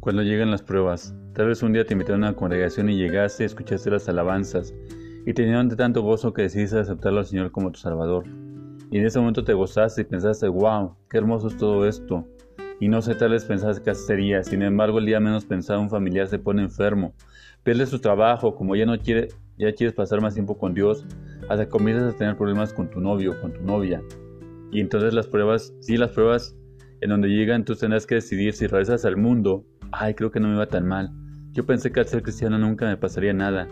Cuando llegan las pruebas, tal vez un día te invitaron a una congregación y llegaste, escuchaste las alabanzas y te llenaron de tanto gozo que decidiste aceptarlo al Señor como tu Salvador. Y en ese momento te gozaste y pensaste, wow, qué hermoso es todo esto. Y no sé, tal vez pensaste que sería. Sin embargo, el día menos pensado un familiar se pone enfermo, pierde su trabajo, como ya no quiere, ya quieres pasar más tiempo con Dios, hasta comienzas a tener problemas con tu novio, con tu novia. Y entonces las pruebas, sí, las pruebas en donde llegan, tú tendrás que decidir si regresas al mundo ay, creo que no me va tan mal. Yo pensé que al ser cristiano nunca me pasaría nada.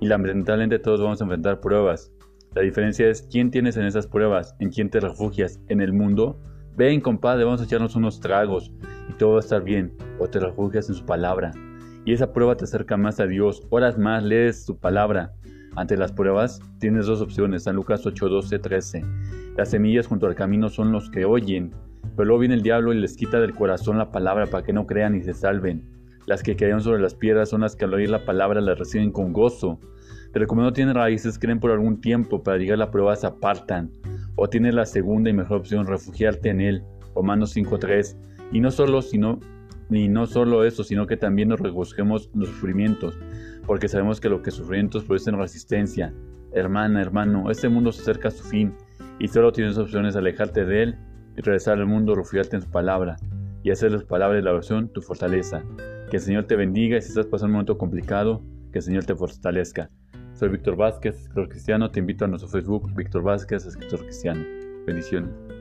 Y lamentablemente todos vamos a enfrentar pruebas. La diferencia es quién tienes en esas pruebas, en quién te refugias, en el mundo. Ven, compadre, vamos a echarnos unos tragos y todo va a estar bien. O te refugias en su palabra. Y esa prueba te acerca más a Dios. Horas más lees su palabra. Ante las pruebas tienes dos opciones. San Lucas 8, 12, 13. Las semillas junto al camino son los que oyen pero luego viene el diablo y les quita del corazón la palabra para que no crean y se salven. Las que cayeron sobre las piedras son las que al oír la palabra la reciben con gozo. Pero como no tienen raíces, creen por algún tiempo, para llegar a la prueba se apartan. O tienes la segunda y mejor opción, refugiarte en él. Romanos 5.3. Y no solo, sino, ni no solo eso, sino que también nos regocijemos los sufrimientos, porque sabemos que lo que sufrimientos producen resistencia. Hermana, hermano, este mundo se acerca a su fin, y solo tienes opciones alejarte de él y regresar al mundo, refugiarte en su palabra y hacer las palabras de la oración tu fortaleza. Que el Señor te bendiga y si estás pasando un momento complicado, que el Señor te fortalezca. Soy Víctor Vázquez, escritor cristiano. Te invito a nuestro Facebook, Víctor Vázquez, escritor cristiano. Bendiciones.